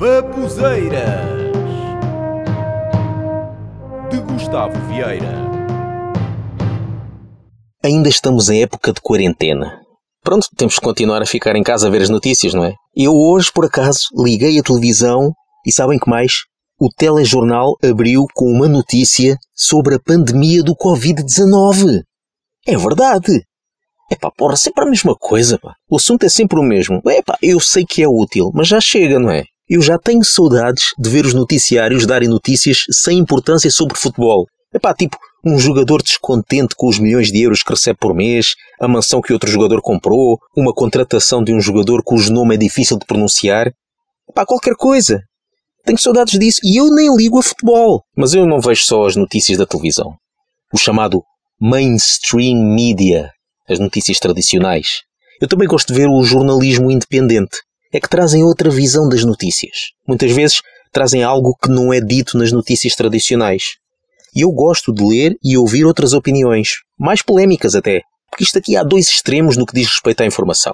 Babuzeiras de Gustavo Vieira. Ainda estamos em época de quarentena. Pronto, temos que continuar a ficar em casa a ver as notícias, não é? Eu hoje, por acaso, liguei a televisão e sabem que mais? O telejornal abriu com uma notícia sobre a pandemia do Covid-19. É verdade! Epá, porra, sempre a mesma coisa, pá. O assunto é sempre o mesmo. Epá, eu sei que é útil, mas já chega, não é? Eu já tenho saudades de ver os noticiários darem notícias sem importância sobre futebol. Epá, tipo, um jogador descontente com os milhões de euros que recebe por mês, a mansão que outro jogador comprou, uma contratação de um jogador cujo nome é difícil de pronunciar. Epá, qualquer coisa. Tenho saudades disso e eu nem ligo a futebol. Mas eu não vejo só as notícias da televisão. O chamado mainstream media, as notícias tradicionais. Eu também gosto de ver o jornalismo independente é que trazem outra visão das notícias. Muitas vezes trazem algo que não é dito nas notícias tradicionais. E eu gosto de ler e ouvir outras opiniões, mais polémicas até, porque isto aqui há dois extremos no que diz respeito à informação.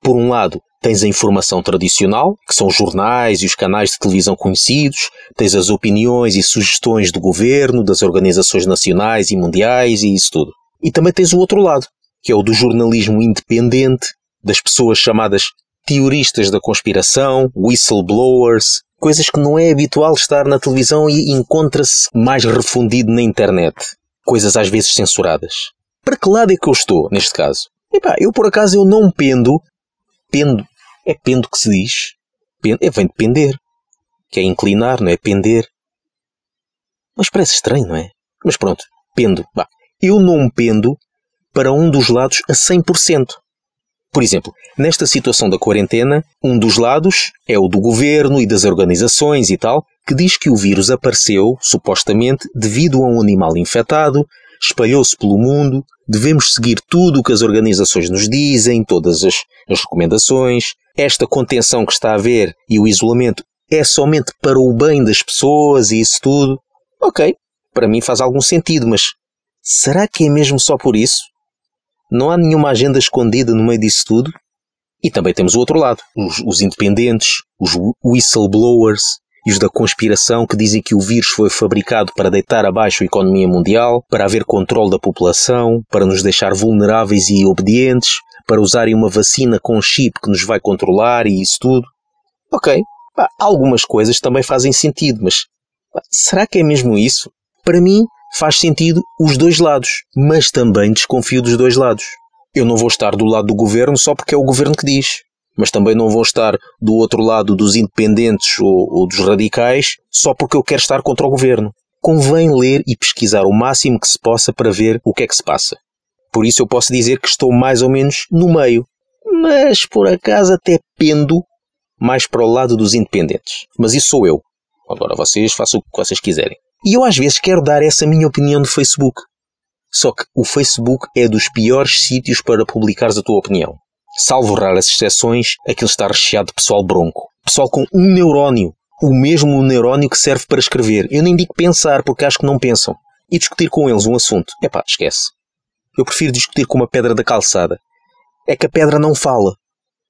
Por um lado, tens a informação tradicional, que são os jornais e os canais de televisão conhecidos, tens as opiniões e sugestões do governo, das organizações nacionais e mundiais e isso tudo. E também tens o outro lado, que é o do jornalismo independente, das pessoas chamadas teoristas da conspiração, whistleblowers, coisas que não é habitual estar na televisão e encontra-se mais refundido na internet. Coisas às vezes censuradas. Para que lado é que eu estou, neste caso? Epá, eu por acaso eu não pendo. Pendo. É pendo que se diz. Pendo, é, vem de pender. Que é inclinar, não é? Pender. Mas parece estranho, não é? Mas pronto, pendo. Bah, eu não pendo para um dos lados a 100%. Por exemplo, nesta situação da quarentena, um dos lados é o do governo e das organizações e tal, que diz que o vírus apareceu, supostamente, devido a um animal infectado, espalhou-se pelo mundo, devemos seguir tudo o que as organizações nos dizem, todas as, as recomendações, esta contenção que está a haver e o isolamento é somente para o bem das pessoas e isso tudo. Ok, para mim faz algum sentido, mas será que é mesmo só por isso? Não há nenhuma agenda escondida no meio disso tudo. E também temos o outro lado, os, os independentes, os whistleblowers e os da conspiração que dizem que o vírus foi fabricado para deitar abaixo a economia mundial, para haver controle da população, para nos deixar vulneráveis e obedientes, para usarem uma vacina com chip que nos vai controlar e isso tudo. Ok, pá, algumas coisas também fazem sentido, mas pá, será que é mesmo isso? Para mim, faz sentido os dois lados, mas também desconfio dos dois lados. Eu não vou estar do lado do governo só porque é o governo que diz, mas também não vou estar do outro lado dos independentes ou, ou dos radicais só porque eu quero estar contra o governo. Convém ler e pesquisar o máximo que se possa para ver o que é que se passa. Por isso eu posso dizer que estou mais ou menos no meio, mas por acaso até pendo mais para o lado dos independentes. Mas isso sou eu. Agora vocês façam o que vocês quiserem. E eu às vezes quero dar essa minha opinião do Facebook. Só que o Facebook é dos piores sítios para publicares a tua opinião. Salvo raras exceções, aquilo está recheado de pessoal bronco. Pessoal com um neurónio. O mesmo neurónio que serve para escrever. Eu nem digo pensar, porque acho que não pensam. E discutir com eles um assunto. Epá, esquece. Eu prefiro discutir com uma pedra da calçada. É que a pedra não fala.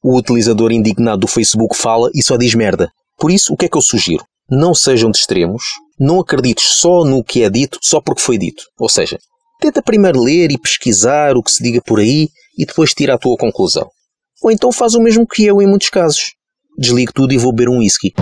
O utilizador indignado do Facebook fala e só diz merda. Por isso, o que é que eu sugiro? Não sejam de extremos, não acredites só no que é dito só porque foi dito. Ou seja, tenta primeiro ler e pesquisar o que se diga por aí e depois tira a tua conclusão. Ou então faz o mesmo que eu em muitos casos. Desligue tudo e vou beber um whisky.